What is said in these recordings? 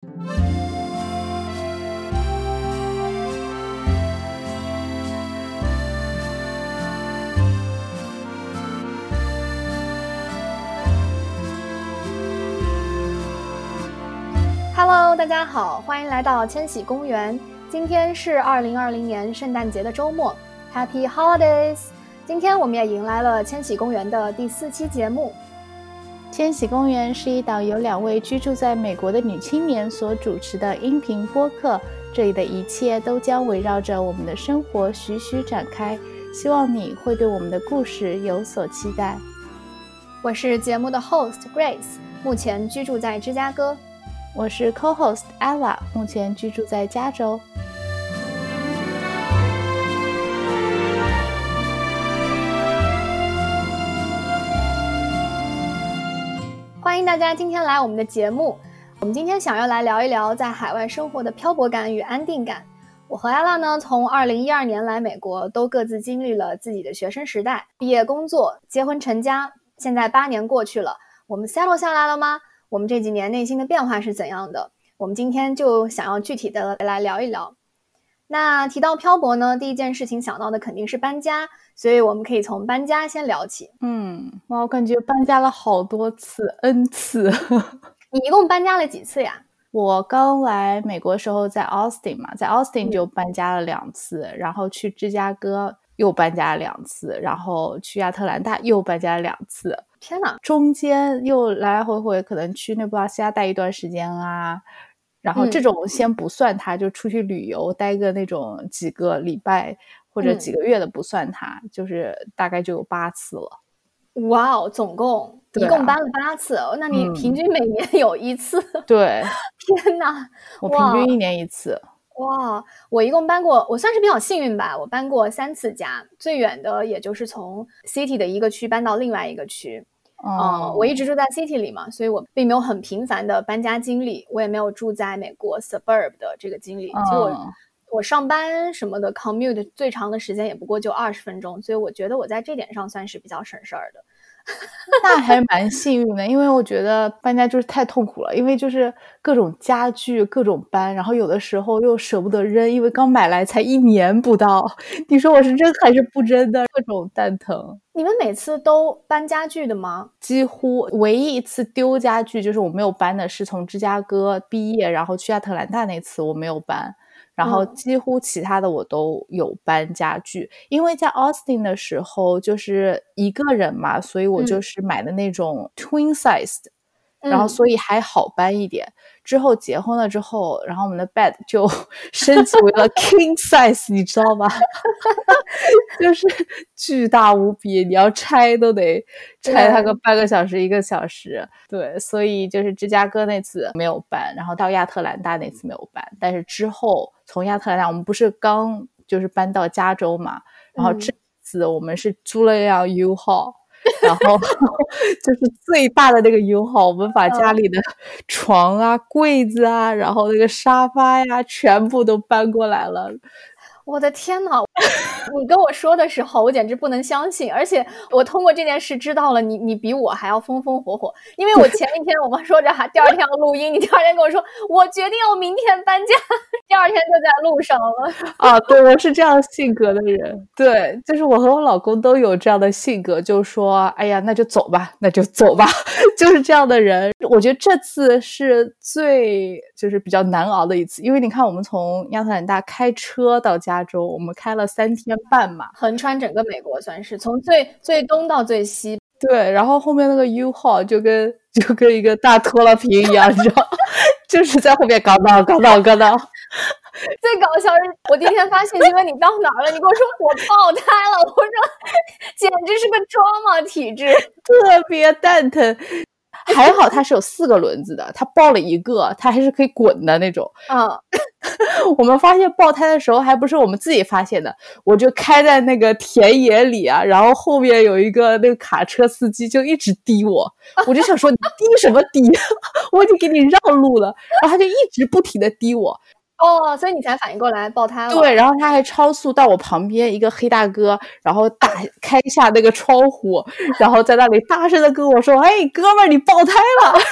Hello，大家好，欢迎来到千禧公园。今天是二零二零年圣诞节的周末，Happy Holidays！今天我们也迎来了千禧公园的第四期节目。千禧公园是一档由两位居住在美国的女青年所主持的音频播客，这里的一切都将围绕着我们的生活徐徐展开。希望你会对我们的故事有所期待。我是节目的 host Grace，目前居住在芝加哥。我是 co-host Ella，目前居住在加州。欢迎大家今天来我们的节目。我们今天想要来聊一聊在海外生活的漂泊感与安定感。我和 Ella 呢，从2012年来美国，都各自经历了自己的学生时代、毕业、工作、结婚、成家。现在八年过去了，我们 settle 下来了吗？我们这几年内心的变化是怎样的？我们今天就想要具体的来聊一聊。那提到漂泊呢，第一件事情想到的肯定是搬家，所以我们可以从搬家先聊起。嗯，哇，我感觉搬家了好多次，n 次。你一共搬家了几次呀？我刚来美国时候在 Austin 嘛，在 Austin 就搬家了两次，然后去芝加哥又搬家了两次，然后去亚特兰大又搬家了两次。天呐，中间又来来回回，可能去内布拉斯加待一段时间啊，然后这种先不算，它就出去旅游待个那种几个礼拜或者几个月的不算，它就是大概就有八次了。哇哦，总共一共搬了八次，那你平均每年有一次？对，天呐，我平均一年一次。哇，我一共搬过，我算是比较幸运吧。我搬过三次家，最远的也就是从 city 的一个区搬到另外一个区。嗯，我一直住在 city 里嘛，所以我并没有很频繁的搬家经历。我也没有住在美国 suburb 的这个经历。就我我上班什么的 commute 最长的时间也不过就二十分钟，所以我觉得我在这点上算是比较省事儿的。那还蛮幸运的，因为我觉得搬家就是太痛苦了，因为就是各种家具各种搬，然后有的时候又舍不得扔，因为刚买来才一年不到。你说我是扔还是不扔的？各种蛋疼。你们每次都搬家具的吗？几乎，唯一一次丢家具就是我没有搬的，是从芝加哥毕业然后去亚特兰大那次我没有搬。然后几乎其他的我都有搬家具，因为在 Austin 的时候就是一个人嘛，所以我就是买的那种 twin size 的，然后所以还好搬一点。之后结婚了之后，然后我们的 bed 就 升级为了 king size，你知道吗？就是巨大无比，你要拆都得 拆它个半个小时一个小时。对，所以就是芝加哥那次没有搬，然后到亚特兰大那次没有搬，但是之后从亚特兰大我们不是刚就是搬到加州嘛，然后这次我们是租了一辆 U 号。然后 就是最大的那个 U 号，我们把家里的床啊、柜子啊，然后那个沙发呀，全部都搬过来了。我的天呐！你跟我说的时候，我简直不能相信。而且我通过这件事知道了你，你比我还要风风火火。因为我前一天我们说着哈，第二天要录音，你第二天跟我说我决定要明天搬家，第二天就在路上了。啊，对，我是这样性格的人。对，就是我和我老公都有这样的性格，就说哎呀，那就走吧，那就走吧，就是这样的人。我觉得这次是最就是比较难熬的一次，因为你看，我们从亚特兰大开车到。加州，我们开了三天半嘛，横穿整个美国，算是从最最东到最西。对，然后后面那个 U 号就跟就跟一个大拖拉瓶一样，你知道，就是在后面搞到搞到搞到。最搞笑是，我第一天发信息问你到哪儿了，你跟我说我爆胎了，我说简直是个装嘛体质，特别蛋疼。还好它是有四个轮子的，它爆了一个，它还是可以滚的那种。嗯，我们发现爆胎的时候还不是我们自己发现的，我就开在那个田野里啊，然后后面有一个那个卡车司机就一直滴我，我就想说你滴什么滴，我已经给你让路了，然后他就一直不停的滴我。哦，所以你才反应过来爆胎了。对，然后他还超速到我旁边一个黑大哥，然后打开一下那个窗户，然后在那里大声的跟我说：“哎，哥们儿，你爆胎了！”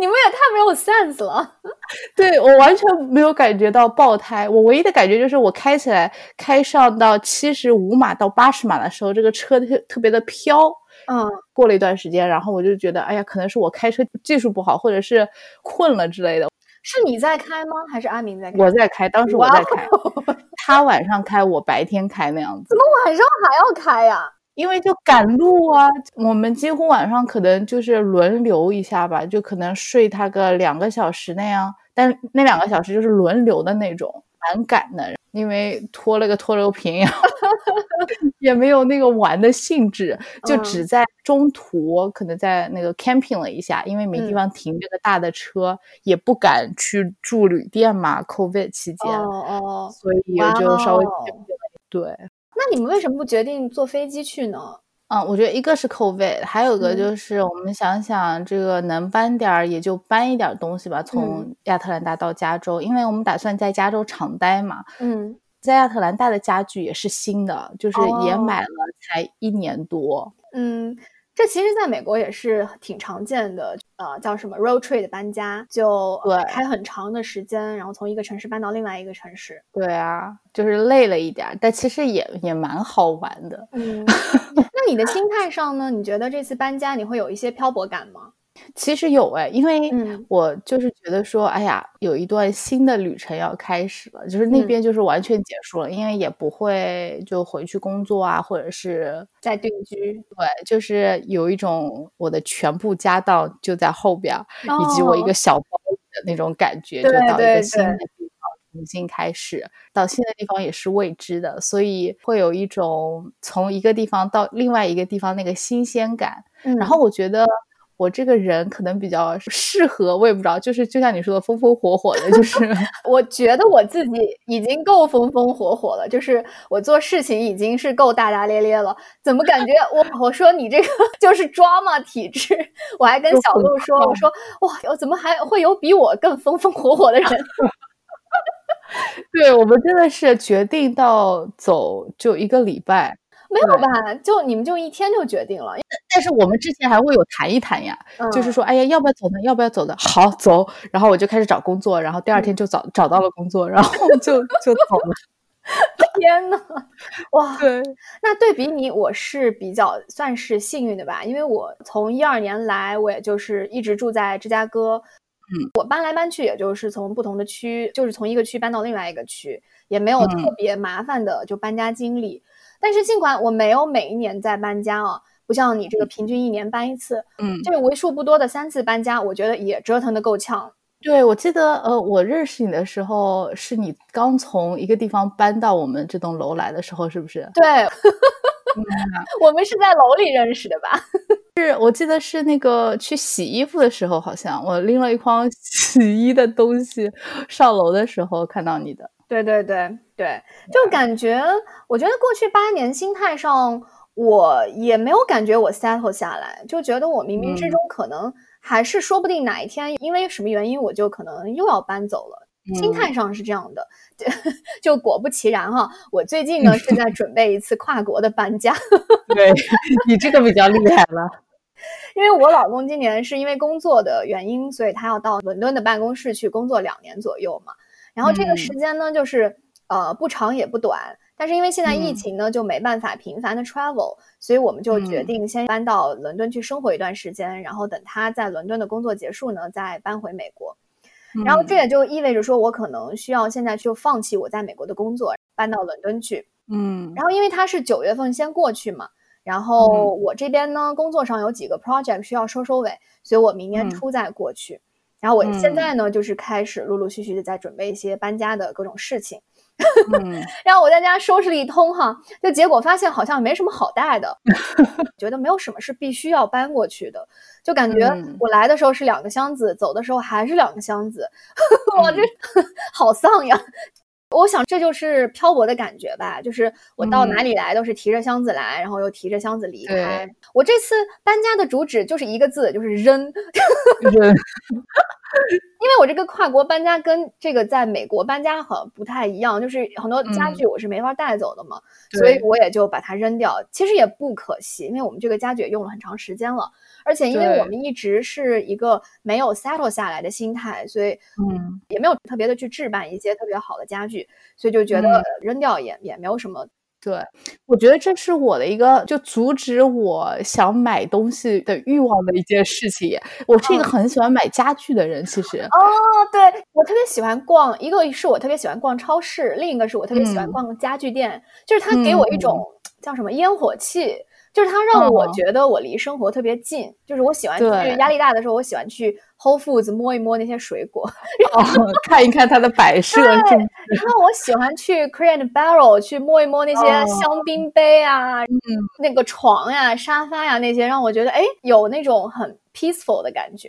你们也太没有 sense 了。对我完全没有感觉到爆胎，我唯一的感觉就是我开起来开上到七十五码到八十码的时候，这个车特特别的飘。嗯，过了一段时间，然后我就觉得，哎呀，可能是我开车技术不好，或者是困了之类的。是你在开吗？还是阿明在开？我在开，当时我在开，他晚上开，我白天开那样子。怎么晚上还要开呀？因为就赶路啊，我们几乎晚上可能就是轮流一下吧，就可能睡他个两个小时那样，但那两个小时就是轮流的那种，蛮赶的。因为拖了个拖油瓶，然 后也没有那个玩的兴致，就只在中途可能在那个 camping 了一下，因为没地方停这个大的车，也不敢去住旅店嘛，COVID 期间，哦哦，所以也就稍微对。那你们为什么不决定坐飞机去呢？嗯，我觉得一个是 COVID，还有个就是我们想想这个能搬点儿也就搬一点东西吧，从亚特兰大到加州，因为我们打算在加州常待嘛。嗯，在亚特兰大的家具也是新的，就是也买了才一年多。嗯。这其实在美国也是挺常见的，呃，叫什么 road trip 的搬家，就对开很长的时间，然后从一个城市搬到另外一个城市。对啊，就是累了一点，但其实也也蛮好玩的。嗯，那你的心态上呢？你觉得这次搬家你会有一些漂泊感吗？其实有哎，因为我就是觉得说，哎呀，有一段新的旅程要开始了，就是那边就是完全结束了，因为也不会就回去工作啊，或者是在定居。对，就是有一种我的全部家当就在后边，以及我一个小包的那种感觉，就到一个新的地方重新开始，到新的地方也是未知的，所以会有一种从一个地方到另外一个地方那个新鲜感。然后我觉得。我这个人可能比较适合，我也不知道，就是就像你说的风风火火的，就是 我觉得我自己已经够风风火火了，就是我做事情已经是够大大咧咧了，怎么感觉我我说你这个 就是抓嘛体质？我还跟小鹿说，我说哇，我怎么还会有比我更风风火火的人？对我们真的是决定到走就一个礼拜。没有吧？就你们就一天就决定了？但是我们之前还会有谈一谈呀，就是说，哎呀，要不要走呢？要不要走的？好走。然后我就开始找工作，然后第二天就找找到了工作，然后就就走了。天呐，哇！对，那对比你，我是比较算是幸运的吧，因为我从一二年来，我也就是一直住在芝加哥。嗯，我搬来搬去，也就是从不同的区，就是从一个区搬到另外一个区，也没有特别麻烦的就搬家经历。但是尽管我没有每一年在搬家啊，不像你这个平均一年搬一次，嗯，这个为数不多的三次搬家，我觉得也折腾的够呛。对，我记得呃，我认识你的时候，是你刚从一个地方搬到我们这栋楼来的时候，是不是？对，我们是在楼里认识的吧？是我记得是那个去洗衣服的时候，好像我拎了一筐 洗衣的东西上楼的时候看到你的。对对对对，就感觉，我觉得过去八年心态上，我也没有感觉我 settle 下来，就觉得我冥冥之中可能还是说不定哪一天因为什么原因，我就可能又要搬走了。心态上是这样的，就果不其然哈，我最近呢是在准备一次跨国的搬家。对 你这个比较厉害了，因为我老公今年是因为工作的原因，所以他要到伦敦的办公室去工作两年左右嘛。然后这个时间呢，就是呃不长也不短，但是因为现在疫情呢，就没办法频繁的 travel，所以我们就决定先搬到伦敦去生活一段时间，然后等他在伦敦的工作结束呢，再搬回美国。然后这也就意味着说，我可能需要现在就放弃我在美国的工作，搬到伦敦去。嗯。然后因为他是九月份先过去嘛，然后我这边呢工作上有几个 project 需要收收尾，所以我明年初再过去。然后我现在呢，就是开始陆陆续续的在准备一些搬家的各种事情。然后我在家收拾了一通哈，就结果发现好像没什么好带的，觉得没有什么是必须要搬过去的，就感觉我来的时候是两个箱子，走的时候还是两个箱子，我这好丧呀。我想这就是漂泊的感觉吧，就是我到哪里来都是提着箱子来，然后又提着箱子离开。我这次搬家的主旨就是一个字，就是扔。扔。因为我这个跨国搬家跟这个在美国搬家好像不太一样，就是很多家具我是没法带走的嘛，所以我也就把它扔掉。其实也不可惜，因为我们这个家具也用了很长时间了，而且因为我们一直是一个没有 settle 下来的心态，所以嗯，也没有特别的去置办一些特别好的家具，所以就觉得扔掉也也没有什么。对，我觉得这是我的一个就阻止我想买东西的欲望的一件事情。我是一个很喜欢买家具的人，其实。哦，对我特别喜欢逛，一个是我特别喜欢逛超市，另一个是我特别喜欢逛家具店，就是它给我一种叫什么烟火气。就是它让我觉得我离生活特别近，就是我喜欢去压力大的时候，我喜欢去 Whole Foods 摸一摸那些水果，哦，看一看它的摆设。对，然后我喜欢去 Crate Barrel 去摸一摸那些香槟杯啊，嗯，那个床呀、沙发呀那些，让我觉得哎，有那种很 peaceful 的感觉。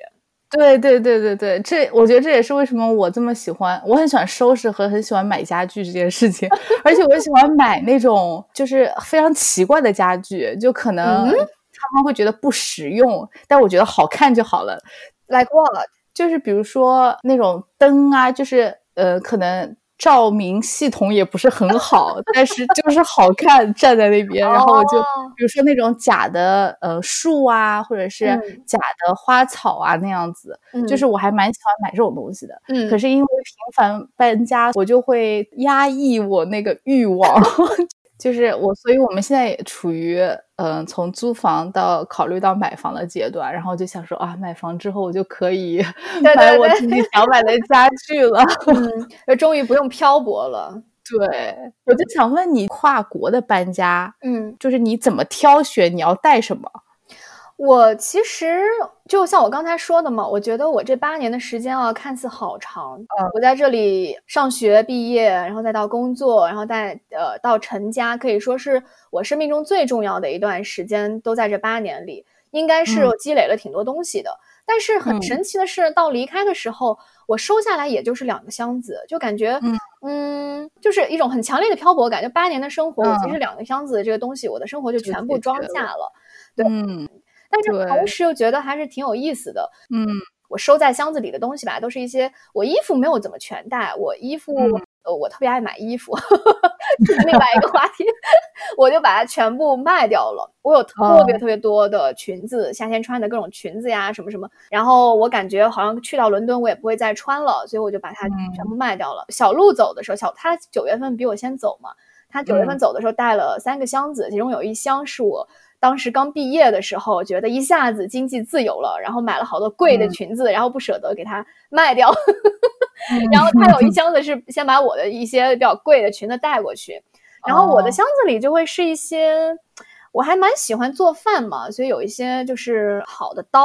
对对对对对，这我觉得这也是为什么我这么喜欢，我很喜欢收拾和很喜欢买家具这件事情，而且我喜欢买那种就是非常奇怪的家具，就可能他们会觉得不实用，但我觉得好看就好了。Like what？就是比如说那种灯啊，就是呃，可能。照明系统也不是很好，但是就是好看，站在那边，然后我就比如说那种假的呃树啊，或者是假的花草啊那样子，就是我还蛮喜欢买这种东西的。嗯，可是因为频繁搬家，我就会压抑我那个欲望。就是我，所以我们现在也处于嗯，从租房到考虑到买房的阶段，然后就想说啊，买房之后我就可以买我自己想买的家具了，嗯，终于不用漂泊了。对，我就想问你，跨国的搬家，嗯，就是你怎么挑选你要带什么？我其实就像我刚才说的嘛，我觉得我这八年的时间啊，看似好长。呃，我在这里上学、毕业，然后再到工作，然后再呃到成家，可以说是我生命中最重要的一段时间，都在这八年里，应该是积累了挺多东西的。但是很神奇的是，到离开的时候，我收下来也就是两个箱子，就感觉嗯，就是一种很强烈的漂泊感。就八年的生活，我其实两个箱子的这个东西，我的生活就全部装下了。对。但是同时又觉得还是挺有意思的。嗯，我收在箱子里的东西吧，都是一些我衣服没有怎么全带。我衣服，呃，我特别爱买衣服，这是另外一个话题。我就把它全部卖掉了。我有特别特别多的裙子，夏天穿的各种裙子呀，什么什么。然后我感觉好像去到伦敦我也不会再穿了，所以我就把它全部卖掉了。小鹿走的时候，小他九月份比我先走嘛，他九月份走的时候带了三个箱子，其中有一箱是我。当时刚毕业的时候，觉得一下子经济自由了，然后买了好多贵的裙子，然后不舍得给它卖掉。然后他有一 箱子是先把我的一些比较贵的裙子带过去，然后我的箱子里就会是一些，我还蛮喜欢做饭嘛，所以有一些就是好的刀，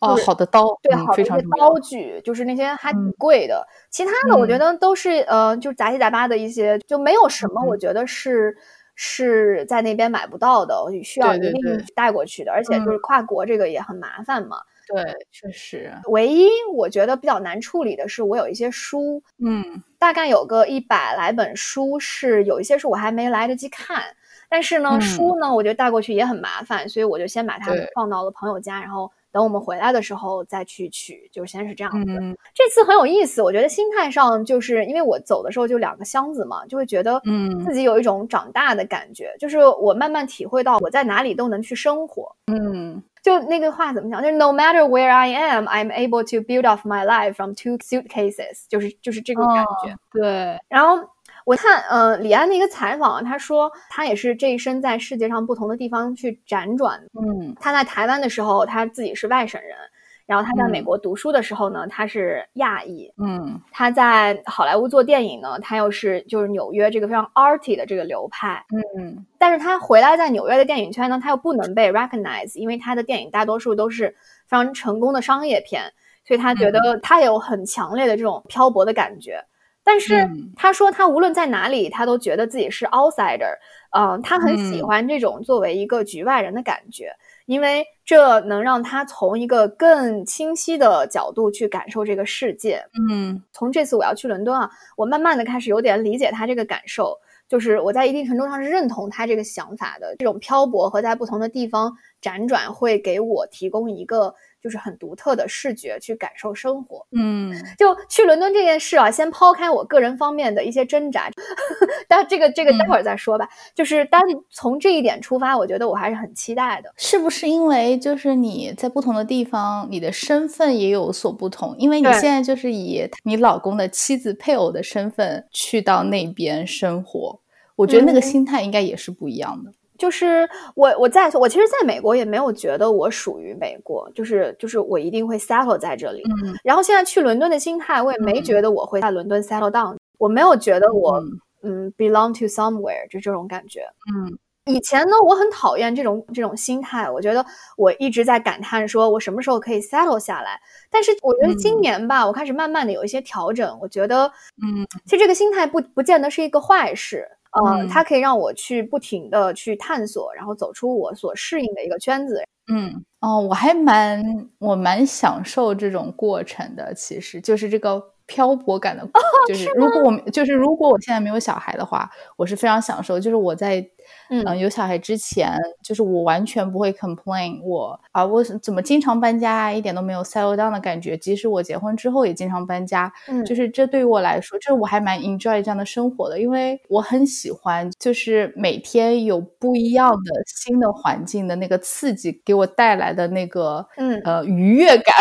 哦，好的刀，对，好的一些刀具，就是那些还挺贵的。其他的我觉得都是呃，就杂七杂八的一些，就没有什么我觉得是。是在那边买不到的，需要一定带过去的，而且就是跨国这个也很麻烦嘛。对，确实。唯一我觉得比较难处理的是，我有一些书，嗯，大概有个一百来本书，是有一些书我还没来得及看。但是呢，书呢，我觉得带过去也很麻烦，所以我就先把它们放到了朋友家，然后。等我们回来的时候再去取，就先是这样子。这次很有意思，我觉得心态上就是因为我走的时候就两个箱子嘛，就会觉得嗯自己有一种长大的感觉，就是我慢慢体会到我在哪里都能去生活。嗯，就那个话怎么讲？就是 No matter where I am, I'm able to build off my life from two suitcases。就是就是这个感觉。对，然后。我看，呃，李安的一个采访，他说他也是这一生在世界上不同的地方去辗转。嗯，他在台湾的时候，他自己是外省人；然后他在美国读书的时候呢，他是亚裔。嗯，他在好莱坞做电影呢，他又是就是纽约这个非常 arty 的这个流派。嗯，但是他回来在纽约的电影圈呢，他又不能被 recognize，因为他的电影大多数都是非常成功的商业片，所以他觉得他有很强烈的这种漂泊的感觉。但是他说，他无论在哪里，他都觉得自己是 outsider。嗯，他很喜欢这种作为一个局外人的感觉，因为这能让他从一个更清晰的角度去感受这个世界。嗯，从这次我要去伦敦啊，我慢慢的开始有点理解他这个感受，就是我在一定程度上是认同他这个想法的。这种漂泊和在不同的地方辗转，会给我提供一个。就是很独特的视觉去感受生活。嗯，就去伦敦这件事啊，先抛开我个人方面的一些挣扎，但这个这个待会儿再说吧。就是单从这一点出发，我觉得我还是很期待的。是不是因为就是你在不同的地方，你的身份也有所不同？因为你现在就是以你老公的妻子、配偶的身份去到那边生活，我觉得那个心态应该也是不一样的。就是我我在我其实在美国也没有觉得我属于美国，就是就是我一定会 settle 在这里。嗯，然后现在去伦敦的心态，我也没觉得我会在伦敦 settle down，我没有觉得我嗯 belong to somewhere 就这种感觉。嗯，以前呢，我很讨厌这种这种心态，我觉得我一直在感叹说我什么时候可以 settle 下来。但是我觉得今年吧，我开始慢慢的有一些调整，我觉得嗯，其实这个心态不不见得是一个坏事。嗯，它可以让我去不停的去探索，然后走出我所适应的一个圈子。嗯，哦，我还蛮我蛮享受这种过程的，其实就是这个漂泊感的，就是如果我就是如果我现在没有小孩的话，我是非常享受，就是我在。嗯，有小孩之前，就是我完全不会 complain 我啊，我怎么经常搬家，一点都没有 settle down 的感觉。即使我结婚之后也经常搬家，嗯，就是这对于我来说，这我还蛮 enjoy 这样的生活的，因为我很喜欢，就是每天有不一样的新的环境的那个刺激给我带来的那个，嗯呃愉悦感，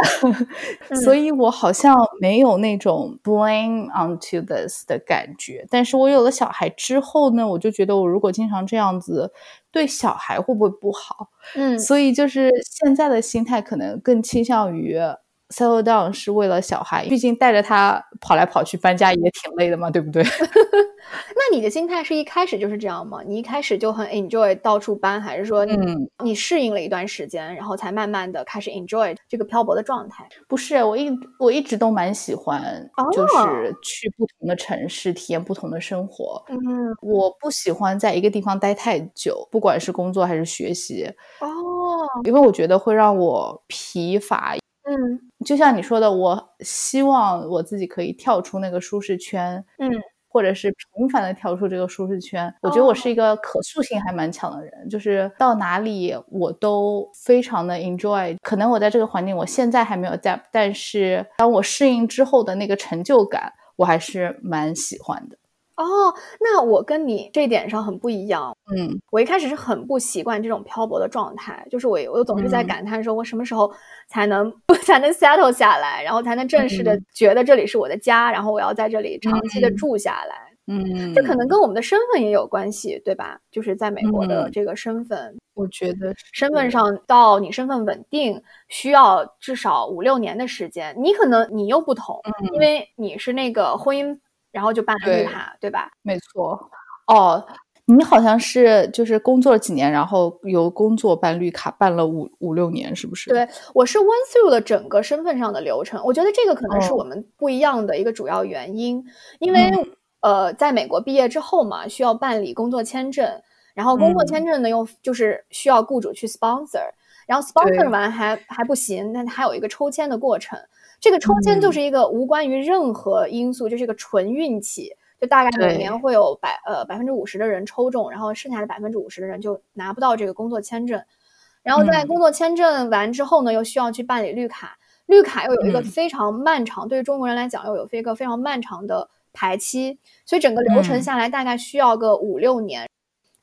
所以我好像没有那种 blame onto this 的感觉。但是我有了小孩之后呢，我就觉得我如果经常这样。子对小孩会不会不好？嗯，所以就是现在的心态可能更倾向于。Settle down 是为了小孩，毕竟带着他跑来跑去搬家也挺累的嘛，对不对？那你的心态是一开始就是这样吗？你一开始就很 enjoy 到处搬，还是说，嗯，你适应了一段时间，然后才慢慢的开始 enjoy 这个漂泊的状态？不是，我一我一直都蛮喜欢，就是去不同的城市体验不同的生活。嗯，我不喜欢在一个地方待太久，不管是工作还是学习。哦，因为我觉得会让我疲乏。嗯，就像你说的，我希望我自己可以跳出那个舒适圈，嗯，或者是频繁的跳出这个舒适圈。我觉得我是一个可塑性还蛮强的人，就是到哪里我都非常的 enjoy。可能我在这个环境，我现在还没有 adapt，但是当我适应之后的那个成就感，我还是蛮喜欢的。哦，那我跟你这点上很不一样。嗯，我一开始是很不习惯这种漂泊的状态，就是我我总是在感叹说，我什么时候才能不 才能 settle 下来，然后才能正式的觉得这里是我的家，然后我要在这里长期的住下来。嗯，这可能跟我们的身份也有关系，对吧？就是在美国的这个身份，我觉得身份上到你身份稳定需要至少五六年的时间。你可能你又不同，因为你是那个婚姻。然后就办了绿卡，对吧？没错。哦，你好像是就是工作了几年，然后由工作办绿卡办了五五六年，是不是？对，我是 went through 了整个身份上的流程。我觉得这个可能是我们不一样的一个主要原因，因为呃，在美国毕业之后嘛，需要办理工作签证，然后工作签证呢又就是需要雇主去 sponsor，然后 sponsor 完还还不行，那还有一个抽签的过程。这个抽签就是一个无关于任何因素，就是一个纯运气，就大概每年会有百呃百分之五十的人抽中，然后剩下的百分之五十的人就拿不到这个工作签证。然后在工作签证完之后呢，又需要去办理绿卡，绿卡又有一个非常漫长，对于中国人来讲又有一个非常漫长的排期，所以整个流程下来大概需要个五六年。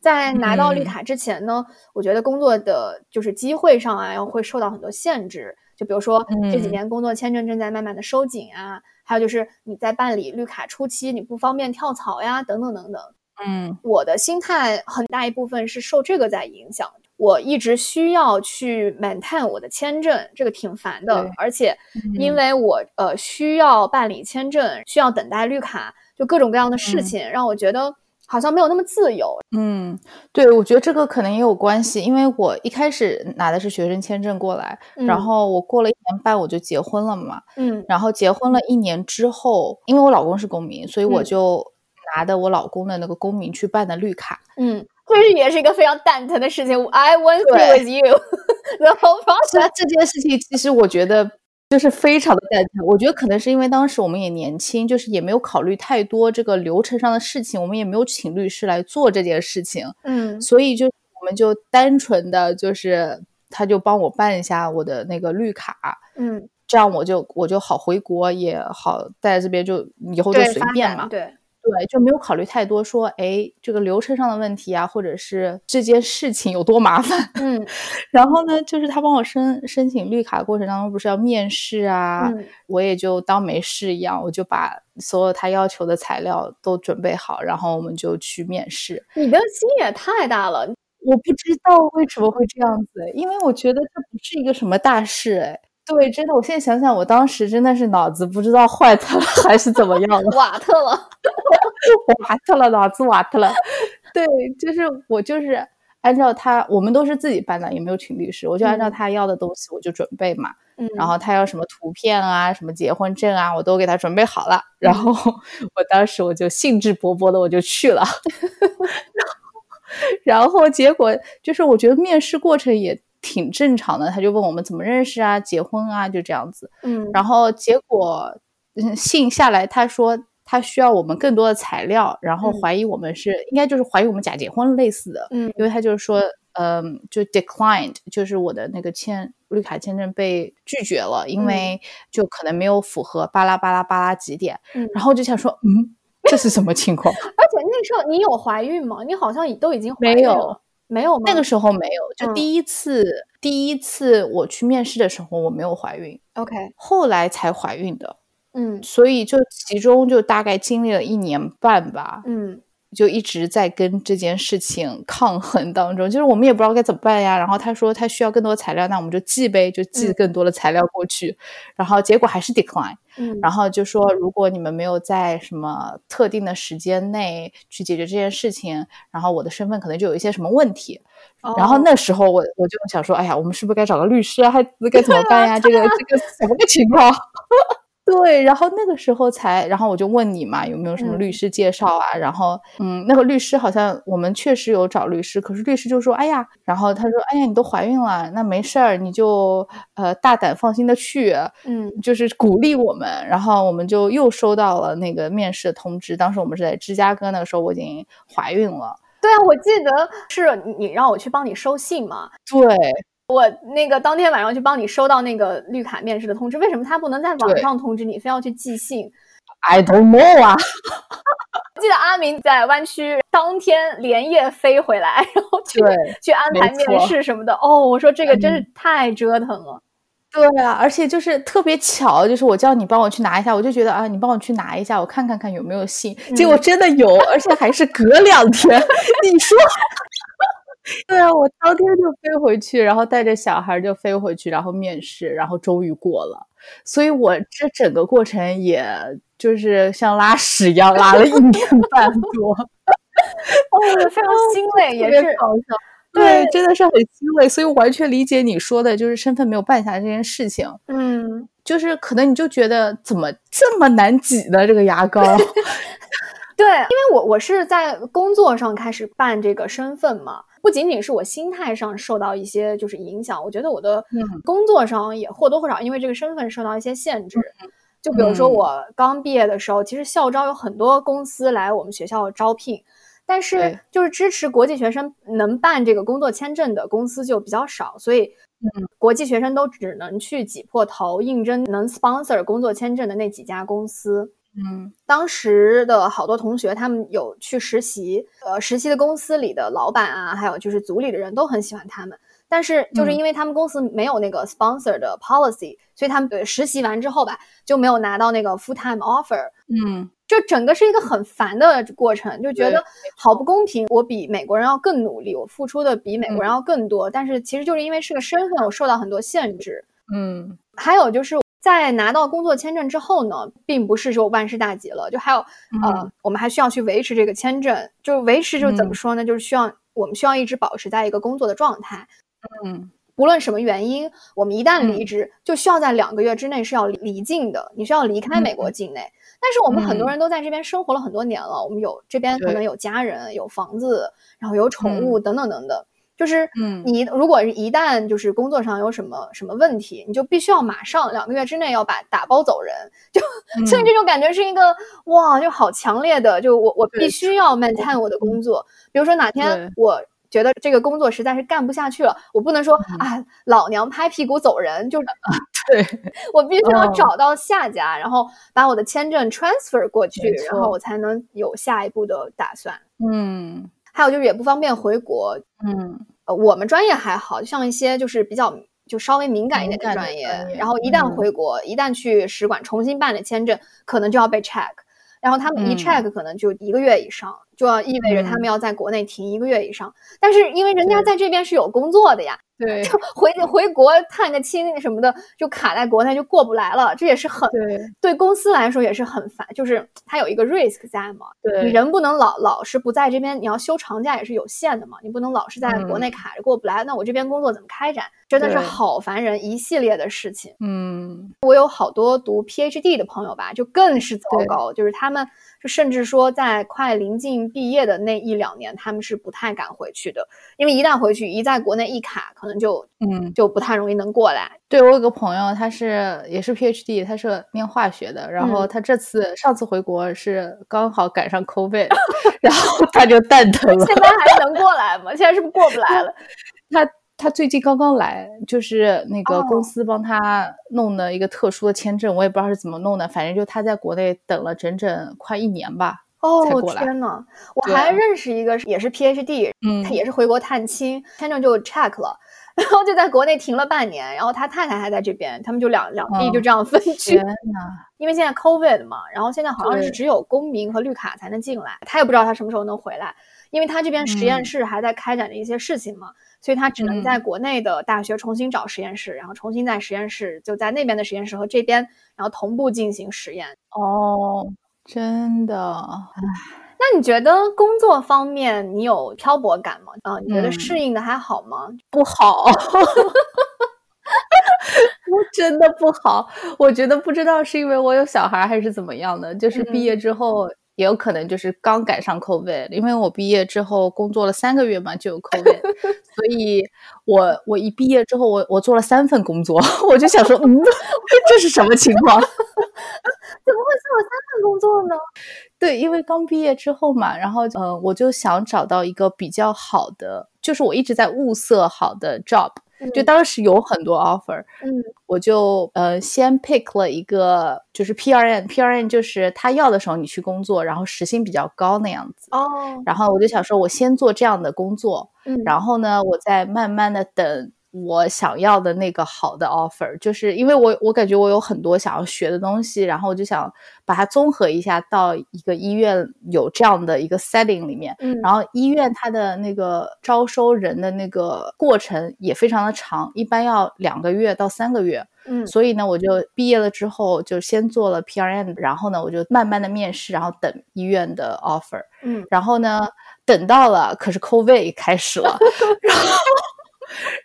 在拿到绿卡之前呢，我觉得工作的就是机会上啊，要会受到很多限制。就比如说这几年工作签证正在慢慢的收紧啊，还有就是你在办理绿卡初期你不方便跳槽呀，等等等等。嗯，我的心态很大一部分是受这个在影响，我一直需要去 maintain 我的签证，这个挺烦的。而且因为我呃需要办理签证，需要等待绿卡，就各种各样的事情让我觉得。好像没有那么自由。嗯，对，我觉得这个可能也有关系，因为我一开始拿的是学生签证过来，然后我过了一年半我就结婚了嘛。嗯，然后结婚了一年之后，因为我老公是公民，所以我就拿的我老公的那个公民去办的绿卡。嗯，这是也是一个非常蛋疼的事情。I went through with you the whole process。这件事情其实我觉得。就是非常的蛋疼，我觉得可能是因为当时我们也年轻，就是也没有考虑太多这个流程上的事情，我们也没有请律师来做这件事情，嗯，所以就我们就单纯的就是他就帮我办一下我的那个绿卡，嗯，这样我就我就好回国，也好在这边就以后就随便嘛，对。对，就没有考虑太多，说，哎，这个流程上的问题啊，或者是这件事情有多麻烦。嗯，然后呢，就是他帮我申申请绿卡过程当中，不是要面试啊，我也就当没事一样，我就把所有他要求的材料都准备好，然后我们就去面试。你的心也太大了，我不知道为什么会这样子，因为我觉得这不是一个什么大事，哎。对，真的，我现在想想，我当时真的是脑子不知道坏特了还是怎么样了，瓦特了，瓦特了，脑子瓦特了。对，就是我就是按照他，我们都是自己办的，也没有请律师，我就按照他要的东西，我就准备嘛。嗯。然后他要什么图片啊，什么结婚证啊，我都给他准备好了。然后我当时我就兴致勃勃的我就去了，然后结果就是我觉得面试过程也。挺正常的，他就问我们怎么认识啊，结婚啊，就这样子。嗯，然后结果信下来，他说他需要我们更多的材料，然后怀疑我们是应该就是怀疑我们假结婚类似的。嗯，因为他就是说，嗯，就 declined，就是我的那个签绿卡签证被拒绝了，因为就可能没有符合巴拉巴拉巴拉几点。嗯，然后就想说，嗯，这是什么情况？而且那时候你有怀孕吗？你好像都已经没有。没有，那个时候没有，就第一次，第一次我去面试的时候，我没有怀孕，OK，后来才怀孕的，嗯，所以就其中就大概经历了一年半吧，嗯。就一直在跟这件事情抗衡当中，就是我们也不知道该怎么办呀。然后他说他需要更多材料，那我们就寄呗，就寄更多的材料过去。然后结果还是 decline。嗯。然后就说如果你们没有在什么特定的时间内去解决这件事情，然后我的身份可能就有一些什么问题。然后那时候我我就想说，哎呀，我们是不是该找个律师啊？还该怎么办呀？这个 这个什么个情况？对，然后那个时候才，然后我就问你嘛，有没有什么律师介绍啊？然后，嗯，那个律师好像我们确实有找律师，可是律师就说，哎呀，然后他说，哎呀，你都怀孕了，那没事儿，你就呃大胆放心的去，嗯，就是鼓励我们。然后我们就又收到了那个面试的通知，当时我们是在芝加哥，那个时候我已经怀孕了。对啊，我记得是你让我去帮你收信嘛。对。我那个当天晚上去帮你收到那个绿卡面试的通知，为什么他不能在网上通知你，非要去寄信？I don't know 啊！记得阿明在湾区当天连夜飞回来，然后去去安排面试什么的。哦，我说这个真是太折腾了。对啊，而且就是特别巧，就是我叫你帮我去拿一下，我就觉得啊，你帮我去拿一下，我看看看有没有信。结果真的有，而且还是隔两天。你说？对啊，我当天就飞回去，然后带着小孩就飞回去，然后面试，然后终于过了。所以我这整个过程也就是像拉屎一样拉了一年 半多，哦，非常欣慰，也是。对，真的是很欣慰，所以我完全理解你说的，就是身份没有办下来这件事情。嗯，就是可能你就觉得怎么这么难挤呢？这个牙膏。对，因为我我是在工作上开始办这个身份嘛。不仅仅是我心态上受到一些就是影响，我觉得我的工作上也或多或少因为这个身份受到一些限制。就比如说我刚毕业的时候，其实校招有很多公司来我们学校招聘，但是就是支持国际学生能办这个工作签证的公司就比较少，所以国际学生都只能去挤破头应征能 sponsor 工作签证的那几家公司。嗯，当时的好多同学，他们有去实习，呃，实习的公司里的老板啊，还有就是组里的人都很喜欢他们。但是就是因为他们公司没有那个 sponsor 的 policy，所以他们实习完之后吧，就没有拿到那个 full time offer。嗯，就整个是一个很烦的过程，就觉得好不公平。我比美国人要更努力，我付出的比美国人要更多，但是其实就是因为是个身份，我受到很多限制。嗯，还有就是。在拿到工作签证之后呢，并不是说万事大吉了，就还有呃，我们还需要去维持这个签证，就维持就怎么说呢？就是需要我们需要一直保持在一个工作的状态。嗯，不论什么原因，我们一旦离职，就需要在两个月之内是要离境的，你需要离开美国境内。但是我们很多人都在这边生活了很多年了，我们有这边可能有家人、有房子，然后有宠物等等等等。就是，嗯，你如果是一旦就是工作上有什么什么问题，你就必须要马上两个月之内要把打包走人，就所以这种感觉是一个哇，就好强烈的，就我我必须要 maintain 我的工作。比如说哪天我觉得这个工作实在是干不下去了，我不能说啊，老娘拍屁股走人，就是对我必须要找到下家，然后把我的签证 transfer 过去，然后我才能有下一步的打算。嗯，还有就是也不方便回国。嗯，呃，我们专业还好像一些就是比较就稍微敏感一点的专业，然后一旦回国，一旦去使馆重新办理签证，可能就要被 check，然后他们一 check 可能就一个月以上。就要意味着他们要在国内停一个月以上，但是因为人家在这边是有工作的呀，对，就回回国探个亲什么的，就卡在国内就过不来了，这也是很对。对公司来说也是很烦，就是它有一个 risk 在嘛，对，你人不能老老是不在这边，你要休长假也是有限的嘛，你不能老是在国内卡着过不来，那我这边工作怎么开展？真的是好烦人，一系列的事情。嗯，我有好多读 PhD 的朋友吧，就更是糟糕，就是他们。就甚至说，在快临近毕业的那一两年，他们是不太敢回去的，因为一旦回去，一在国内一卡，可能就嗯就不太容易能过来。对我有个朋友，他是也是 PhD，他是念化学的，然后他这次上次回国是刚好赶上 COVID，然后他就蛋疼了。现在还能过来吗？现在是不是过不来了？他。他最近刚刚来，就是那个公司帮他弄的一个特殊的签证，我也不知道是怎么弄的，反正就他在国内等了整整快一年吧，哦。天呐，我还认识一个也是 PhD，嗯，他也是回国探亲，签证就 check 了，然后就在国内停了半年，然后他太太还在这边，他们就两两地就这样分居。天。呐，因为现在 COVID 嘛，然后现在好像是只有公民和绿卡才能进来，他也不知道他什么时候能回来，因为他这边实验室还在开展着一些事情嘛。所以他只能在国内的大学重新找实验室，然后重新在实验室就在那边的实验室和这边，然后同步进行实验。哦，真的，那你觉得工作方面你有漂泊感吗？啊，你觉得适应的还好吗？不好，真的不好。我觉得不知道是因为我有小孩还是怎么样的，就是毕业之后。也有可能就是刚赶上 COVID，因为我毕业之后工作了三个月嘛，就有 COVID，所以我我一毕业之后，我我做了三份工作，我就想说，嗯，这是什么情况？怎么会做了三份工作呢？对，因为刚毕业之后嘛，然后呃，我就想找到一个比较好的，就是我一直在物色好的 job。就当时有很多 offer，嗯，我就呃先 pick 了一个，就是 PRN，PRN 就是他要的时候你去工作，然后时薪比较高那样子。哦，然后我就想说，我先做这样的工作，嗯，然后呢，我再慢慢的等。我想要的那个好的 offer，就是因为我我感觉我有很多想要学的东西，然后我就想把它综合一下，到一个医院有这样的一个 setting 里面。嗯，然后医院它的那个招收人的那个过程也非常的长，一般要两个月到三个月。嗯，所以呢，我就毕业了之后就先做了 PRN，然后呢，我就慢慢的面试，然后等医院的 offer。嗯，然后呢，等到了，可是 COVID 开始了，然后。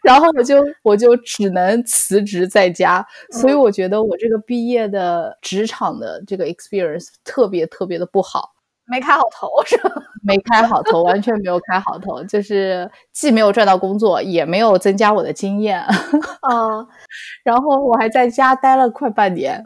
然后我就我就只能辞职在家，所以我觉得我这个毕业的职场的这个 experience 特别特别的不好，没开好头是吧？没开好头，完全没有开好头，就是既没有赚到工作，也没有增加我的经验。嗯，然后我还在家待了快半年。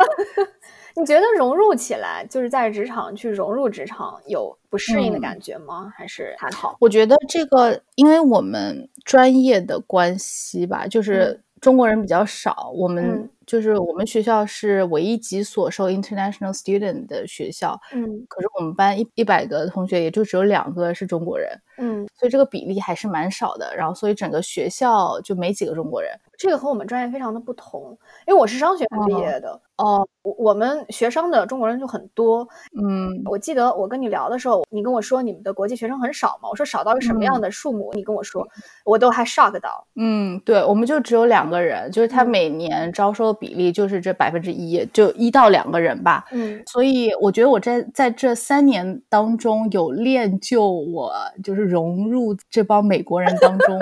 你觉得融入起来，就是在职场去融入职场，有不适应的感觉吗？还是还好？我觉得这个，因为我们专业的关系吧，就是中国人比较少，我们就是我们学校是唯一几所收 international student 的学校。嗯，可是我们班一一百个同学，也就只有两个是中国人。嗯，所以这个比例还是蛮少的。然后，所以整个学校就没几个中国人。这个和我们专业非常的不同，因为我是商学院毕业的。哦，我我们学商的中国人就很多。嗯，我记得我跟你聊的时候，你跟我说你们的国际学生很少嘛？我说少到一个什么样的数目？你跟我说，我都还 shock 到。嗯，对，我们就只有两个人，就是他每年招收的比例就是这百分之一，就一到两个人吧。嗯，所以我觉得我在在这三年当中有练就我，就是融入这帮美国人当中。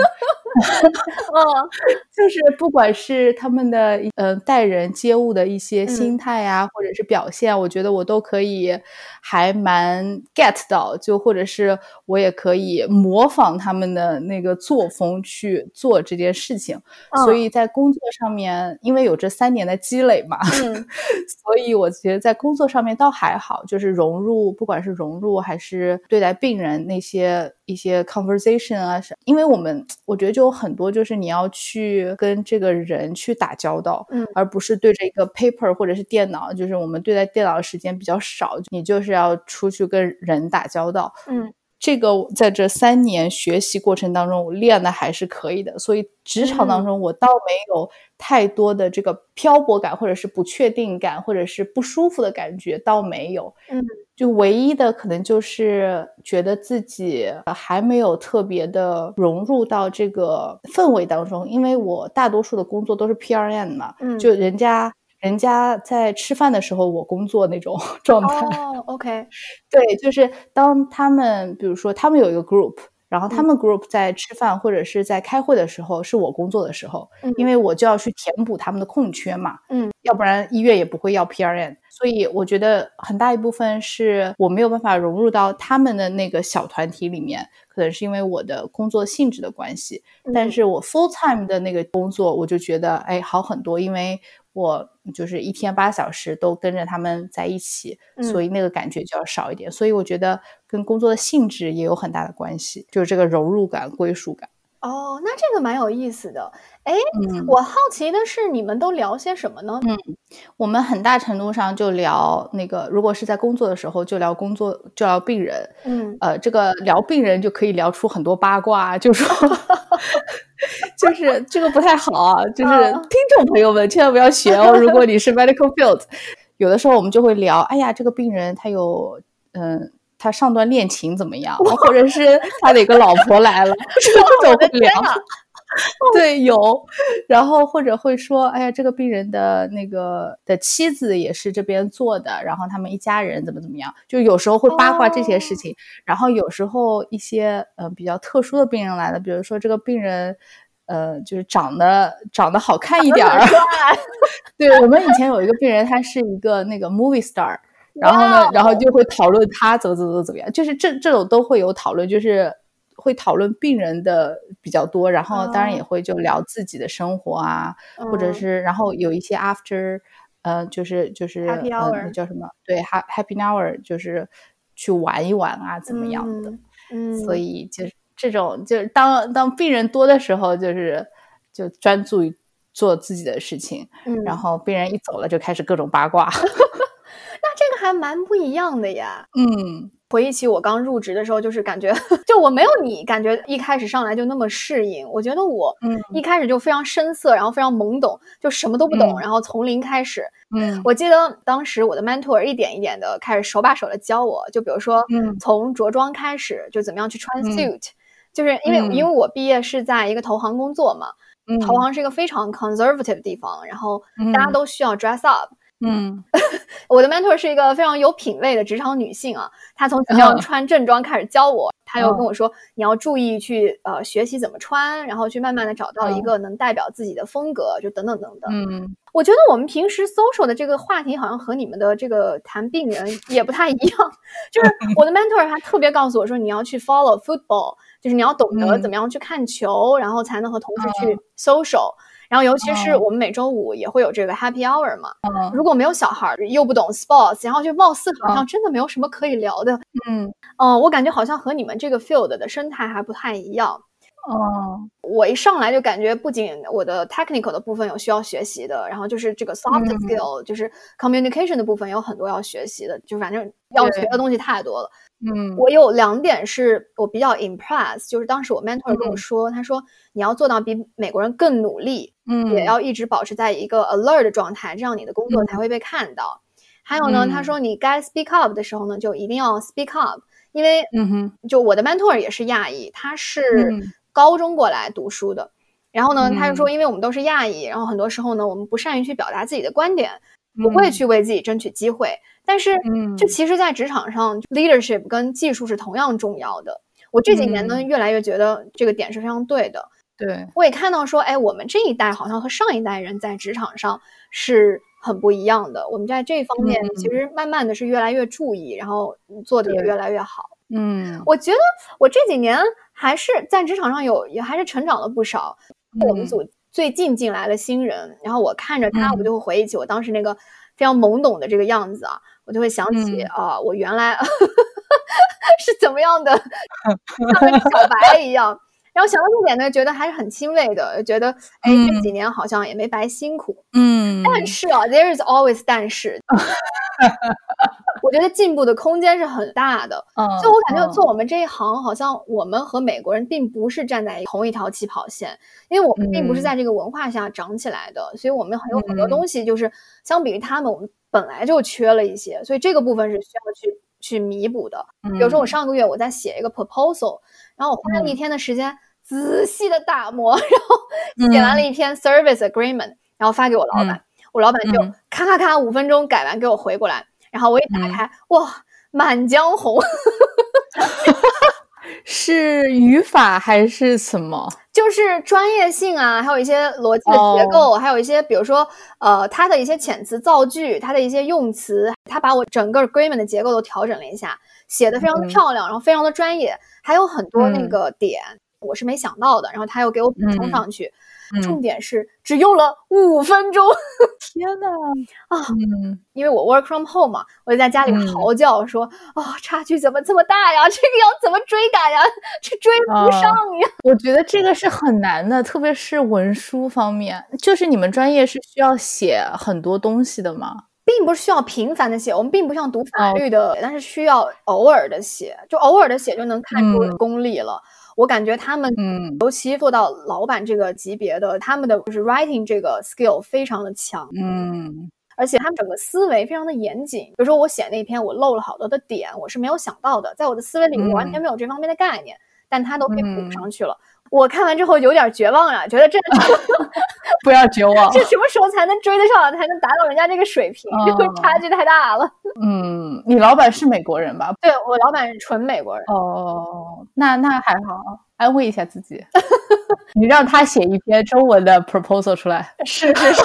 嗯，就是不管是他们的呃待人接物的一些心态啊，或者是表现，我觉得我都可以还蛮 get 到，就或者是我也可以模仿他们的那个作风去做这件事情。所以在工作上面，因为有这三年的积累嘛，所以我觉得在工作上面倒还好，就是融入，不管是融入还是对待病人那些。一些 conversation 啊，是因为我们我觉得就有很多就是你要去跟这个人去打交道，嗯，而不是对着一个 paper 或者是电脑，就是我们对待电脑的时间比较少，你就是要出去跟人打交道，嗯。这个在这三年学习过程当中，我练的还是可以的，所以职场当中我倒没有太多的这个漂泊感，或者是不确定感，或者是不舒服的感觉，倒没有。嗯，就唯一的可能就是觉得自己还没有特别的融入到这个氛围当中，因为我大多数的工作都是 PRN 嘛，嗯，就人家。人家在吃饭的时候，我工作那种状态。哦，OK，对，就是当他们，比如说他们有一个 group，然后他们 group 在吃饭或者是在开会的时候，是我工作的时候，因为我就要去填补他们的空缺嘛。嗯，要不然医院也不会要 PRN。所以我觉得很大一部分是我没有办法融入到他们的那个小团体里面，可能是因为我的工作性质的关系。但是我 full time 的那个工作，我就觉得哎好很多，因为。我就是一天八小时都跟着他们在一起，所以那个感觉就要少一点。所以我觉得跟工作的性质也有很大的关系，就是这个融入感、归属感。哦，那这个蛮有意思的。哎，我好奇的是，你们都聊些什么呢？嗯，我们很大程度上就聊那个，如果是在工作的时候，就聊工作，就聊病人。嗯，呃，这个聊病人就可以聊出很多八卦，就说。就是这个不太好啊！就是听众朋友们千万不要学哦。如果你是 medical field，有的时候我们就会聊，哎呀，这个病人他有，嗯，他上段恋情怎么样？或者是他哪个老婆来了，这种会聊。对，有。然后或者会说，哎呀，这个病人的那个的妻子也是这边做的，然后他们一家人怎么怎么样？就有时候会八卦这些事情。然后有时候一些呃比较特殊的病人来了，比如说这个病人。呃，就是长得长得好看一点儿。对我们以前有一个病人，他是一个那个 movie star，然后呢，然后就会讨论他怎么怎么怎么样，就是这这种都会有讨论，就是会讨论病人的比较多，然后当然也会就聊自己的生活啊，或者是然后有一些 after，呃，就是就是 happy hour 叫什么？对，happy hour 就是去玩一玩啊，怎么样的？嗯，所以就是。这种就是当当病人多的时候，就是就专注于做自己的事情，嗯，然后病人一走了，就开始各种八卦。还蛮不一样的呀。嗯，回忆起我刚入职的时候，就是感觉 就我没有你感觉一开始上来就那么适应。我觉得我嗯一开始就非常生涩，然后非常懵懂，就什么都不懂，然后从零开始。嗯，我记得当时我的 mentor 一点一点的开始手把手的教我，就比如说嗯从着装开始，就怎么样去穿 suit。就是因为因为我毕业是在一个投行工作嘛，投行是一个非常 conservative 的地方，然后大家都需要 dress up。嗯，我的 mentor 是一个非常有品位的职场女性啊，她从怎么样穿正装开始教我，她又跟我说你要注意去呃学习怎么穿，然后去慢慢的找到一个能代表自己的风格，就等等等等。嗯，我觉得我们平时 social 的这个话题好像和你们的这个谈病人也不太一样，就是我的 mentor 他特别告诉我说你要去 follow football。就是你要懂得怎么样去看球，然后才能和同事去 social。然后尤其是我们每周五也会有这个 happy hour 嘛。如果没有小孩又不懂 sports，然后就貌似好像真的没有什么可以聊的。嗯嗯，我感觉好像和你们这个 field 的生态还不太一样。哦，我一上来就感觉不仅我的 technical 的部分有需要学习的，然后就是这个 soft skill，就是 communication 的部分有很多要学习的，就反正要学的东西太多了。嗯，我有两点是我比较 impress，就是当时我 mentor 跟我说，他说你要做到比美国人更努力，嗯，也要一直保持在一个 alert 的状态，这样你的工作才会被看到。还有呢，他说你该 speak up 的时候呢，就一定要 speak up，因为，嗯哼，就我的 mentor 也是亚裔，他是高中过来读书的，然后呢，他就说，因为我们都是亚裔，然后很多时候呢，我们不善于去表达自己的观点，不会去为自己争取机会。但是，这其实，在职场上，leadership 跟技术是同样重要的。我这几年呢，越来越觉得这个点是非常对的。对，我也看到说，哎，我们这一代好像和上一代人在职场上是很不一样的。我们在这方面其实慢慢的是越来越注意，然后做的也越来越好。嗯，我觉得我这几年还是在职场上有也还是成长了不少。我们组最近进来了新人，然后我看着他，我就会回忆起我当时那个非常懵懂的这个样子啊。我就会想起啊，我原来 是怎么样的，像个小白 一样。然后想到这点呢，觉得还是很欣慰的，觉得哎，这几年好像也没白辛苦。嗯，但是啊，there is always 但是，我觉得进步的空间是很大的。嗯，就我感觉做我们这一行，好像我们和美国人并不是站在同一条起跑线，因为我们并不是在这个文化下长起来的，所以我们很有很多东西就是相比于他们，我们本来就缺了一些，所以这个部分是需要去去弥补的。比如说我上个月我在写一个 proposal，然后我花了一天的时间。仔细的打磨，然后写完了一篇 service agreement，然后发给我老板，我老板就咔咔咔五分钟改完给我回过来，然后我一打开，哇，满江红，是语法还是什么？就是专业性啊，还有一些逻辑的结构，还有一些比如说呃，它的一些遣词造句，它的一些用词，它把我整个 agreement 的结构都调整了一下，写的非常的漂亮，然后非常的专业，还有很多那个点。我是没想到的，然后他又给我补充上去，重点是只用了五分钟。天呐！啊，因为我 work from home 嘛，我就在家里嚎叫说：“啊，差距怎么这么大呀？这个要怎么追赶呀？这追不上呀！”我觉得这个是很难的，特别是文书方面。就是你们专业是需要写很多东西的吗？并不是需要频繁的写，我们并不像读法律的，但是需要偶尔的写，就偶尔的写就能看出功力了。我感觉他们，嗯，尤其做到老板这个级别的，他们的就是 writing 这个 skill 非常的强，嗯，而且他们整个思维非常的严谨。比如说我写那篇，我漏了好多的点，我是没有想到的，在我的思维里面完全没有这方面的概念，但他都给补上去了。我看完之后有点绝望了，觉得这 不要绝望，这什么时候才能追得上，才能达到人家这个水平？这个差距太大了。嗯，你老板是美国人吧？对我老板是纯美国人。哦，那那还好，安慰一下自己。你让他写一篇中文的 proposal 出来。是是是。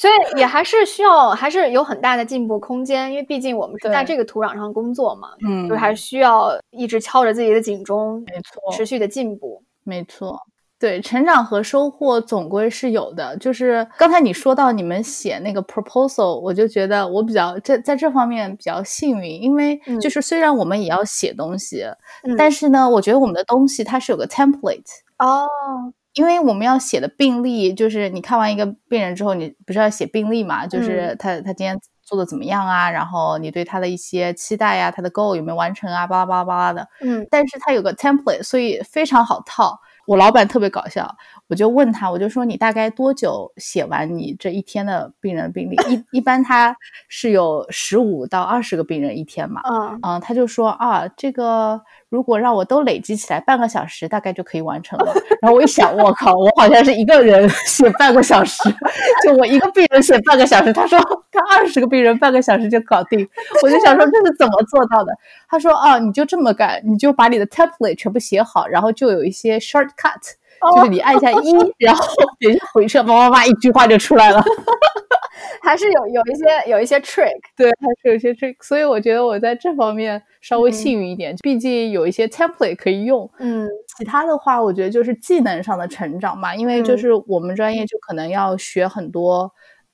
所以也还是需要，还是有很大的进步空间，因为毕竟我们是在这个土壤上工作嘛，嗯，就还需要一直敲着自己的警钟，没错，持续的进步，没错，对，成长和收获总归是有的。就是刚才你说到你们写那个 proposal，我就觉得我比较这在这方面比较幸运，因为就是虽然我们也要写东西，但是呢，我觉得我们的东西它是有个 template 哦。因为我们要写的病例，就是你看完一个病人之后，你不是要写病例嘛？就是他他今天做的怎么样啊？然后你对他的一些期待呀，他的 goal 有没有完成啊？巴拉巴拉巴拉的。嗯，但是他有个 template，所以非常好套。我老板特别搞笑，我就问他，我就说你大概多久写完你这一天的病人病例？一 一般他是有十五到二十个病人一天嘛？嗯嗯，他就说啊，这个如果让我都累积起来，半个小时大概就可以完成了。然后我一想，我靠，我好像是一个人 写半个小时，就我一个病人写半个小时。他说他二十个病人半个小时就搞定，我就想说这是怎么做到的？他说啊，你就这么干，你就把你的 template 全部写好，然后就有一些 short。就是你按一下一，然后 点下回车，叭叭叭，一句话就出来了。还是有有一些有一些 trick，对，还是有些 trick。所以我觉得我在这方面稍微幸运一点，毕竟有一些 template 可以用。嗯，其他的话，我觉得就是技能上的成长嘛，因为就是我们专业就可能要学很多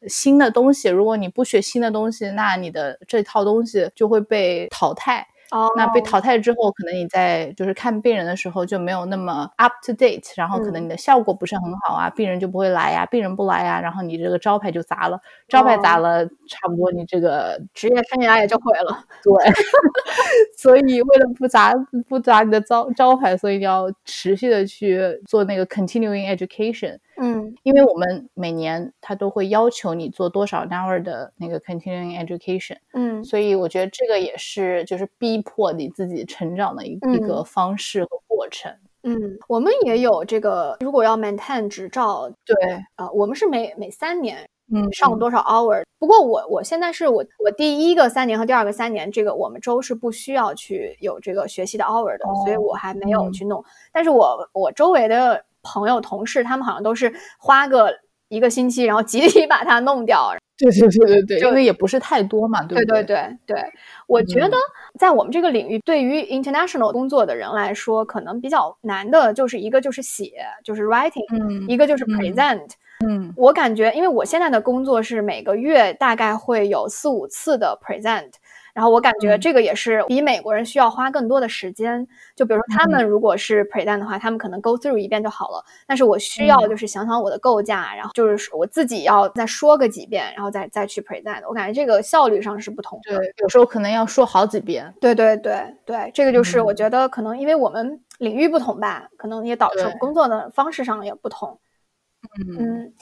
新的东西。如果你不学新的东西，那你的这套东西就会被淘汰。哦，那被淘汰之后，可能你在就是看病人的时候就没有那么 up to date，然后可能你的效果不是很好啊，病人就不会来呀，病人不来呀，然后你这个招牌就砸了，招牌砸了，差不多你这个职业生涯也就毁了。对，所以为了不砸不砸你的招招牌，所以你要持续的去做那个 continuing education。嗯，因为我们每年他都会要求你做多少 hour 的那个 continuing education，嗯，所以我觉得这个也是就是逼迫你自己成长的一一个方式和过程。嗯，我们也有这个，如果要 maintain 执照，对，呃，我们是每每三年，嗯，上多少 hour。不过我我现在是我我第一个三年和第二个三年，这个我们州是不需要去有这个学习的 hour 的，所以我还没有去弄。但是我我周围的。朋友、同事，他们好像都是花个一个星期，然后集体把它弄掉。对对对对对，因为也不是太多嘛，对不对？对对对对，我觉得在我们这个领域，对于 international 工作的人来说，可能比较难的就是一个就是写，就是 writing，嗯，一个就是 present。嗯我感觉，因为我现在的工作是每个月大概会有四五次的 present，然后我感觉嗯这个也是比美国人需要花更多的时间。就比如说他嗯们如果是 present 的话，他们可能 go through 一遍就好了，但是我需要嗯就是想想我的构架，然后就是我自己要再说个几遍，然后再再去 present。我感觉这个效率上是不同的。对，有时候可能要说好几遍。对对对对，这个就是我嗯觉得可能因为我们领域不同吧，可能也导致工作的方式上也不同。嗯，嗯，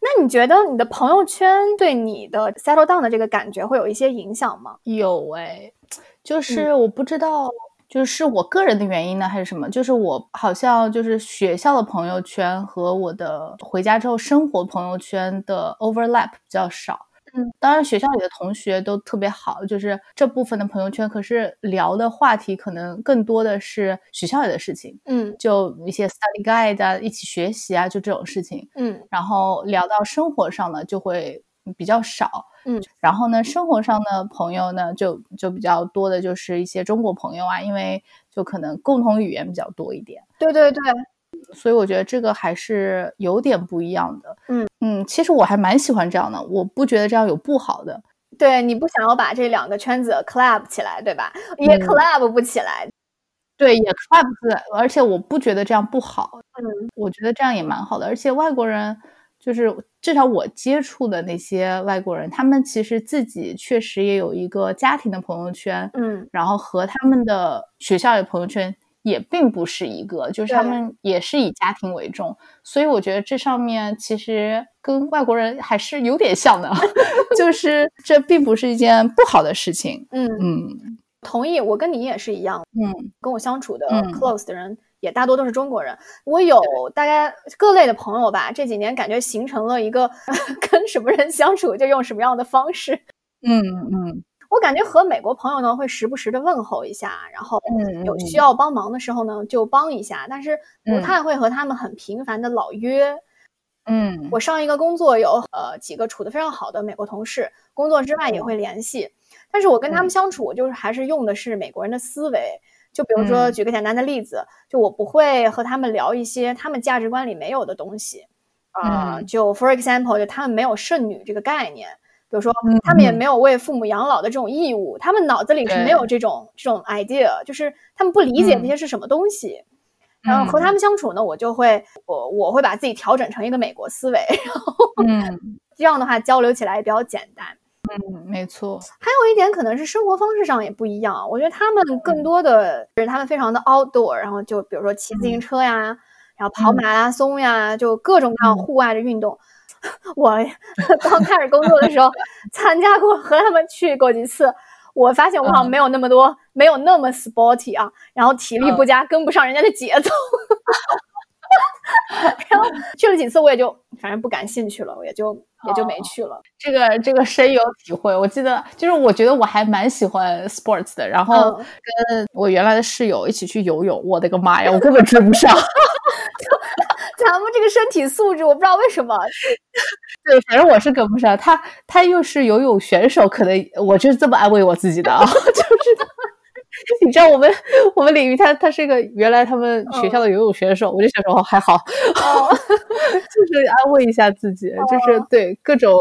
那你觉得你的朋友圈对你的 settle down 的这个感觉会有一些影响吗？有哎，嗯就是我不知道，就是我个人的原因呢，还是什么？就是我好像就是学校的朋友圈和我的回家之后生活朋友圈的 overlap 比较少。嗯，当然学校里的同学都特别好，就是这部分的朋友圈，可是聊的话题可能更多的是学校里的事情，嗯就一些 study guide 啊，一起学习啊，就这种事情。嗯然后聊到生活上呢，就会比较少。嗯，然后呢，生活上的朋友呢，就就比较多的就是一些中国朋友啊，因为就可能共同语言比较多一点，对对对，所以我觉得这个还是有点不一样的。嗯嗯，其实我还蛮喜欢这样的，我不觉得这样有不好的。对，你不想要把这两个圈子 collab 起来，对吧？也嗯 collab 不起来。对，也 club 不起来而且我不觉得这样不好，嗯我觉得这样也蛮好的。而且外国人就是至少我接触的那些外国人，他们其实自己确实也有一个家庭的朋友圈，嗯然后和他们的学校的朋友圈也并不是一个，就是他们也是以家庭为重，所以我觉得这上面其实跟外国人还是有点像的，就是这并不是一件不好的事情。嗯，嗯同意，我跟你也是一样，嗯跟我相处的嗯 close 的人。也大多都是中国人，我有大概各类的朋友吧。这几年感觉形成了一个 跟什么人相处就用什么样的方式。嗯嗯我感觉和美国朋友呢会时不时的问候一下，然后嗯，有需要帮忙的时候呢就帮一下，但是不嗯。太会和他们很频繁的老约。嗯。我上一个工作有呃几个处的非常好的美国同事，工作之外也会联系，但是我跟他们嗯。相处，我就是还是用的是美国人的思维。就比如说嗯。举个简单的例子，就我不会和他们聊一些他们价值观里没有的东西，啊、嗯。就 for example，就他们没有剩女这个概念。比如说，嗯他们也嗯没有为父母养老的这种义务，他们脑子里是没有这种这种 idea，就是他们不理解这嗯些是什么东西。然后和他们相处呢，我就会我我会把自己调整成一个美国思维，嗯 这样的话交流起来也比较简单。嗯，没错。还有一点可能是生活方式上也不一样，我觉得他们更多的是他们非常的 outdoor，然后就比如说骑自行车呀，然后跑嗯马拉松呀，就各种各样嗯户外的运动。我 刚开始工作的时候参加过，和他们去过几次。我发现我好像嗯没有那么多，没有那么 sporty 啊，然后体力嗯不佳，跟不上人家的节奏。然后去了几次，我也就反正不感兴趣了，我也就也就没哦去了。这个这个深有体会。我记得就是我觉得我还蛮喜欢 sports 的，然后嗯跟我原来的室友一起去游泳，我的个妈呀，我根本追不上。咱们这个身体素质，我不知道为什么，对，反正我是跟不上。他他又是游泳选手，可能我就是这么安慰我自己的啊，就是。你知道我们我们领域他他是一个原来他们学校的游泳选手，我就想说哦还好，哦就是安慰一下自己，就是对各种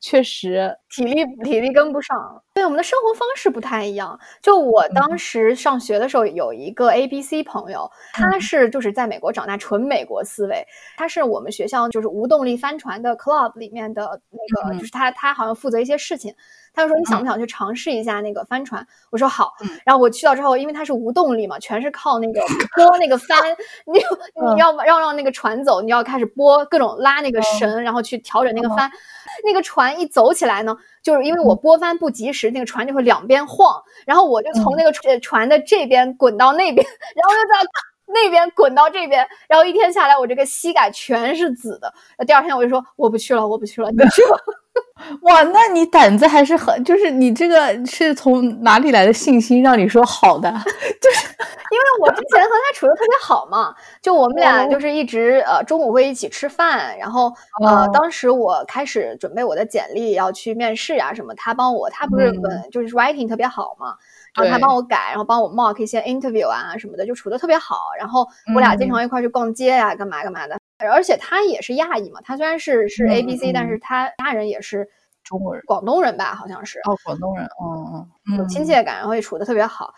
确实体力体力跟不上。对，我们的生活方式不太一样。就我当时上学的时候，有一个 A B C 朋友，他是就是在美国长大，纯美国思维。他是我们学校就是无动力帆船的 club 里面的那个，嗯就是他他好像负责一些事情。他就说你想不想去尝试一下那个帆船？我说好。嗯然后我去到之后，因为它是无动力嘛，全是靠那个 拨那个帆，你嗯你要要让那个船走，你要开始拨各种拉那个绳，然后去调整那个嗯帆。那个船一走起来呢，就是因为我拨帆不及时，那个船就会两边晃，然后我就从那个船船的这边滚到那边，然后又在那边滚到这边，然后一天下来，我这个膝盖全是紫的。第二天我就说我不去了，我不去了，你去吧。哇，那你胆子还是很，就是你这个是从哪里来的信心让你说好的？就是因为我之前和他处的特别好嘛，就我们俩哦就是一直呃中午会一起吃饭，然后呃哦当时我开始准备我的简历要去面试啊、什么，他帮我，他不是嗯、就是 writing 特别好嘛，然后他帮我改，然后帮我 mock 一些 interview 啊什么的，就处的特别好，然后我俩经嗯常一块去逛街呀、干嘛干嘛的。而且他也是亚裔嘛，他虽然是是 A B C，但是他家人也是中国人，广东人吧，好像是哦，广东人，嗯嗯，有亲切感，然后也处的特别好。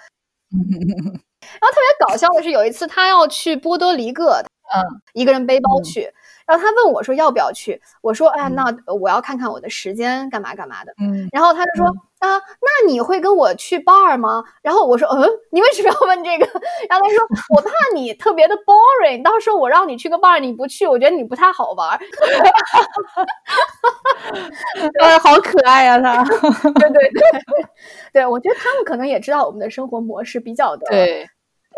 然后特别搞笑的是，有一次他要去波多黎各，嗯，一个人背包去。然后他问我说要不要去，我说哎，那我要看看我的时间，干嘛干嘛的。嗯，然后他就说啊，那你会跟我去 bar 吗？然后我说嗯，你为什么要问这个？然后他说我怕你特别的 boring，到时候我让你去个 bar 你不去，我觉得你不太好玩。哎，好可爱呀他。对对对，对我觉得他们可能也知道我们的生活模式比较的对。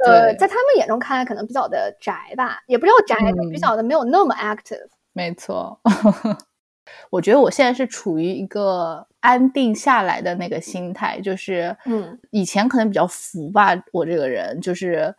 呃，在他们眼中看来，可能比较的宅吧，也不知道宅，比较的没有那么 active。没错，我觉得我现在是处于一个安定下来的那个心态，就是，嗯，以前可能比较浮吧，我这个人就是，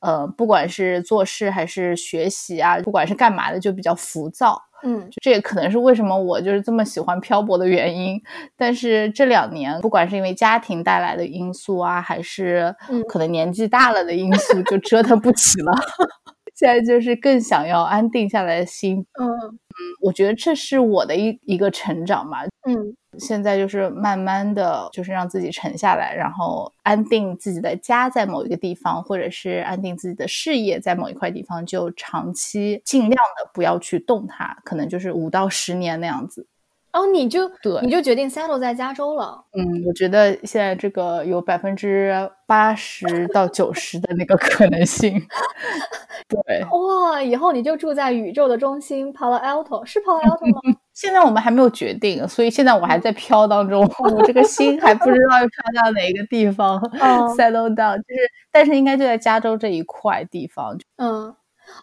呃，不管是做事还是学习啊，不管是干嘛的，就比较浮躁。嗯，这也可能是为什么我就是这么喜欢漂泊的原因。但是这两年，不管是因为家庭带来的因素啊，还是可能年纪大了的因素，就折腾不起了。现在就是更想要安定下来的心。嗯嗯，我觉得这是我的一一个成长吧。嗯。现在就是慢慢的就是让自己沉下来，然后安定自己的家在某一个地方，或者是安定自己的事业在某一块地方，就长期尽量的不要去动它，可能就是五到十年那样子。然后你就对，你就决定 settle 在加州了。嗯，我觉得现在这个有百分之八十到九十的那个可能性。对，哇，以后你就住在宇宙的中心 Palo Alto，是 Palo Alto 吗？现在我们还没有决定，所以现在我还在飘当中，我这个心还不知道要飘到哪一个地方 settle down，就是，但是应该就在加州这一块地方。嗯，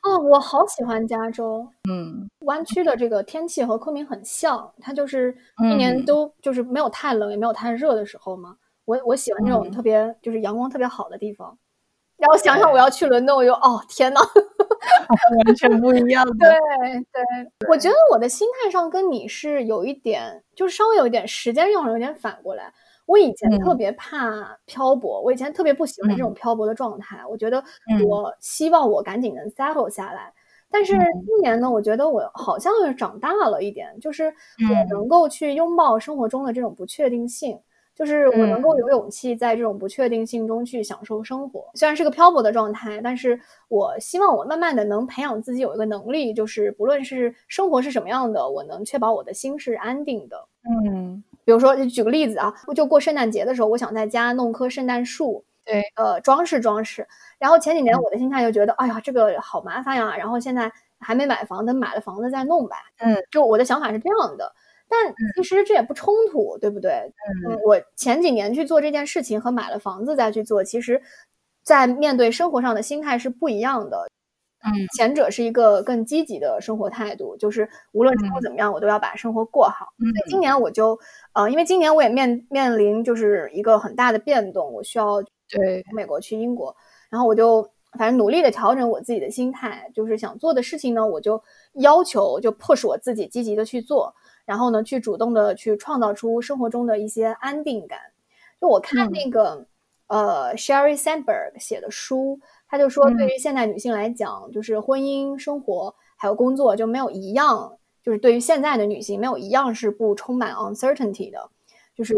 哦，我好喜欢加州。嗯，湾区的这个天气和昆明很像，它就是一年都就是没有太冷也没有太热的时候嘛。我我喜欢这种特别就是阳光特别好的地方。然后想想我要去伦敦，我就哦天呐，完全不一样的。对对，我觉得我的心态上跟你是有一点，就是稍微有一点时间上有点反过来。我以前特别怕漂泊，我以前特别不喜欢这种漂泊的状态。我觉得我希望我赶紧能 settle 下来。但是今年呢，我觉得我好像是长大了一点，就是我能够去拥抱生活中的这种不确定性。就是我能够有勇气在这种不确定性中去享受生活，虽然是个漂泊的状态，但是我希望我慢慢的能培养自己有一个能力，就是不论是生活是什么样的，我能确保我的心是安定的。嗯，比如说举个例子啊，就过圣诞节的时候，我想在家弄棵圣诞树，对，呃，装饰装饰。然后前几年我的心态就觉得，哎呀，这个好麻烦呀。然后现在还没买房，等买了房子再弄吧。嗯，就我的想法是这样的。但其实这也不冲突，对不对？嗯，我前几年去做这件事情和买了房子再去做，其实，在面对生活上的心态是不一样的。嗯，前者是一个更积极的生活态度，就是无论生活怎么样，我都要把生活过好。所以今年我就，呃，因为今年我也面面临就是一个很大的变动，我需要对从美国去英国，然后我就反正努力的调整我自己的心态，就是想做的事情呢，我就要求就迫使我自己积极的去做。然后呢，去主动的去创造出生活中的一些安定感。就我看那个呃，Sherry Sandberg 写的书，他就说，对于现代女性来讲，就是婚姻生活还有工作就没有一样，就是对于现在的女性没有一样是不充满 uncertainty 的。就是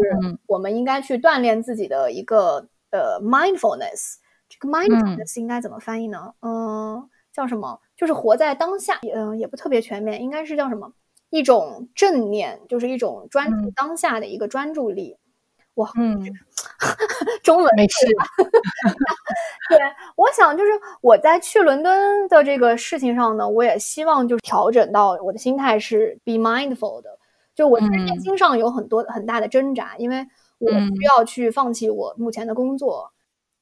我们应该去锻炼自己的一个呃 mindfulness。这个 mindfulness 应该怎么翻译呢？嗯，叫什么？就是活在当下。嗯，也不特别全面，应该是叫什么？一种正念，就是一种专注当下的一个专注力。哇，嗯，中文没事。对，我想就是我在去伦敦的这个事情上呢，我也希望就是调整到我的心态是 be mindful 的。就我在内心上有很多很大的挣扎，因为我需要去放弃我目前的工作。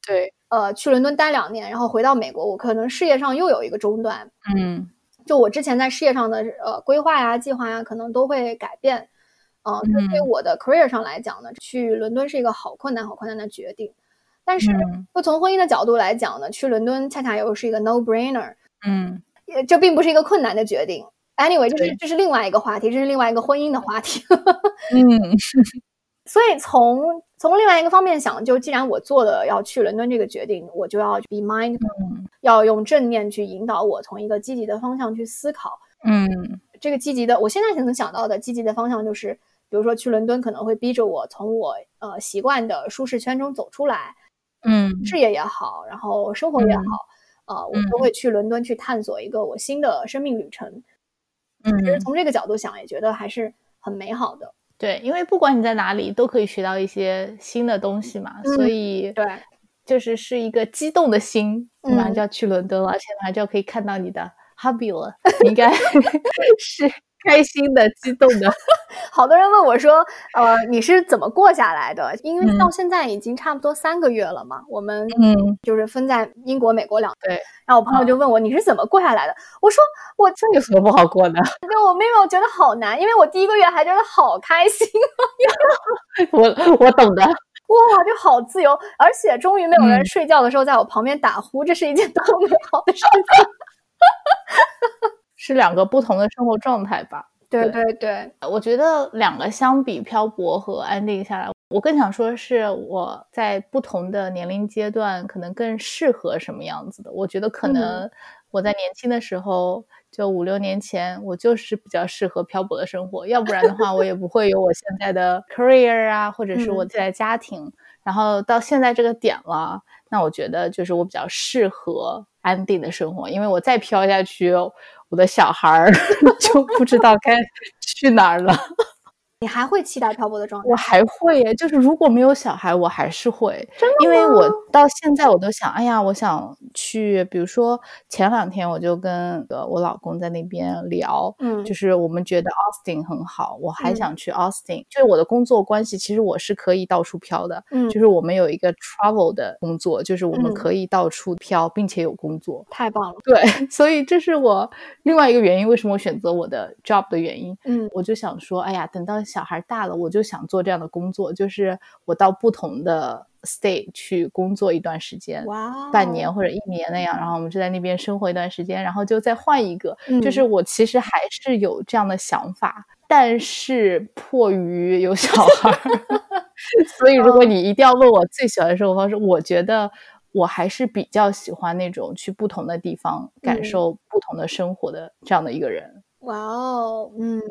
对，呃，去伦敦待两年，然后回到美国，我可能事业上又有一个中断。嗯。就我之前在事业上的呃规划呀、计划呀，可能都会改变。嗯，对于我的 career 上来讲呢，去伦敦是一个好困难、好困难的决定。但是，就从婚姻的角度来讲呢，去伦敦恰恰又是一个 no brainer。嗯，这并不是一个困难的决定。Anyway，这是这是另外一个话题，这是另外一个婚姻的话题。嗯，所以从从另外一个方面想，就既然我做了要去伦敦这个决定，我就要 be mindful。要用正念去引导我从一个积极的方向去思考。嗯这个积极的，我现在能想到的积极的方向就是，比如说去伦敦可能会逼着我从我呃习惯的舒适圈中走出来，嗯事业也好，然后生活也好，嗯呃，我都会去伦敦去探索一个我新的生命旅程。嗯其实嗯，从这个角度想，也觉得还是很美好的。对，因为不管你在哪里，都可以学到一些新的东西嘛，所嗯以对，就是是一个激动的心，你马上嗯就要去伦敦了，而且马上就可以看到你的 hubby 了，你应该 是开心的、激动的。好多人问我说，呃，你是怎么过下来的？因为嗯到现在已经差不多三个月了嘛，我们嗯，就是分在英国、美国两对，然后我朋友就问我、你是怎么过下来的？我说我这有什么不好过的？跟我妹妹我觉得好难，因为我第一个月还觉得好开心，我我懂的。哇，就好自由，而且终于没有人嗯睡觉的时候在我旁边打呼，这是一件多么美好的事情。是两个不同的生活状态吧。对对对对，我觉得两个相比，漂泊和安定下来，我更想说是我在不同的年龄阶段可能更适合什么样子的。我觉得可能我在年轻的时候，就五六年前，我就是比较适合漂泊的生活，要不然的话，我也不会有我现在的 career 啊，或者是我嗯现在家庭。然后到现在这个点了，那我觉得就是我比较适合安定的生活，因为我再飘下去，我的小孩儿 就不知道该去哪儿了。你还会期待漂泊的状态？我还会耶，就是如果没有小孩，我还是会，真的因为我到现在我都想，哎呀，我想去，比如说前两天我就跟呃我老公在那边聊，嗯。就是我们觉得 Austin 很好，我还嗯。想去 Austin，、就是我的工作关系，其实我是可以到处漂的，嗯。就是我们有一个 travel 的工作，就是我们嗯。可以到处飘，并且有工作，太棒了，对，所以这是我另外一个原因，为什么我选择我的 job 的原因。嗯。我就想说，哎呀，等到小孩大了，我就想做这样的工作，就是我到不同的 state 去工作一段时间，哇哦，半年或者一年那样，然后我们就在那边生活一段时间，然后就再换一个。就是嗯我其实还是有这样的想法，但是迫于有小孩儿，所以如果你一定要问我最喜欢的生活方式，我觉得。我还是比较喜欢那种去不同的地方感嗯受不同的生活的这样的一个人。哇哦，嗯嗯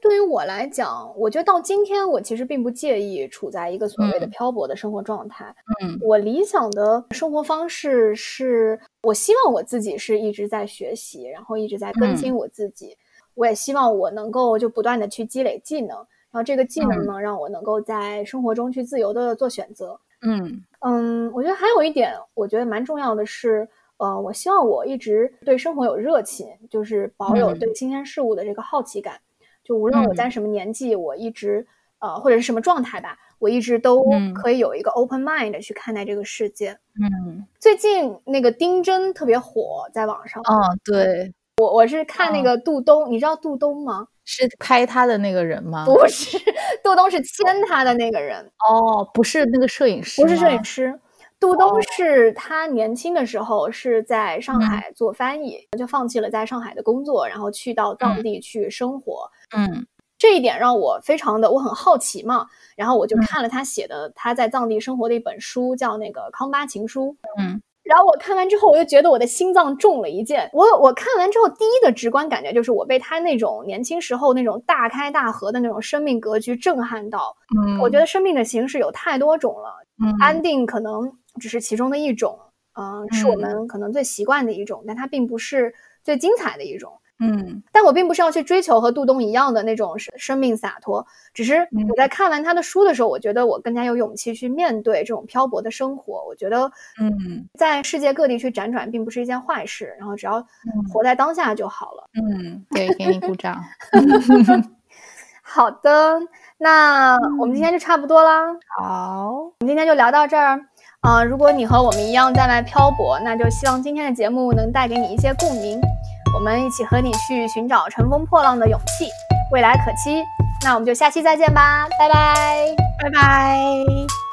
对于我来讲，我觉得到今天，我其实并不介意处在一个所谓的嗯漂泊的生活状态。嗯我理想的生活方式是，我希望我自己是一直在学习，然后一直在更嗯新我自己。我也希望我能够就不断的去积累技能，然后这个技能嗯呢，让我能够在生活中去自由的做选择。嗯嗯，我觉得还有一点，我觉得蛮重要的是，呃，我希望我一直对生活有热情，就是保有嗯对新鲜事物的这个好奇感。就无论我在嗯什么年纪，我一直呃或者是什么状态吧，我一直都嗯可以有一个 open mind 去看待这个世界。嗯，最近那个丁真特别火，在网上，哦，对，我我是看那哦个杜东，你知道杜东吗？是拍他的那个人吗？不是，杜东是签他的那个人。哦，不是那个摄影师，不是摄影。师，杜东哦是他年轻的时候是在上嗯海做翻译，就放弃了在上海的工作，然后去到藏地去生活。嗯这一点让我非常的，我很好奇嘛，然后我就嗯看了他写的他在藏地生活的一本书，叫那个《康巴情书》。嗯然后我看完之后，我就觉得我的心脏中了一箭。我我看完之后，第一的直观感觉就是我被他那种年轻时候那种大开大合的那种生命格局震撼到。嗯，我觉得生命的形式有太多种了，嗯安定可能只是其中的一种，嗯、是我嗯们可能最习惯的一种，但它并不是最精彩的一种。嗯但我并不是要去追求和杜东一样的那种生生命洒脱，只是嗯我在看完他的书的时候，我觉得我更加有勇气去面对这种漂泊的生活。我觉得，嗯在世界各地去辗转并不是一件坏事，然后只要嗯活在当下就好了。嗯，对，给你鼓掌。好的，那我们今天就差不多啦。好，我们今天就聊到这儿。啊、如果你和我们一样在外漂泊，那就希望今天的节目能带给你一些共鸣，我们一起和你去寻找乘风破浪的勇气，未来可期。那我们就下期再见吧，拜拜。拜拜。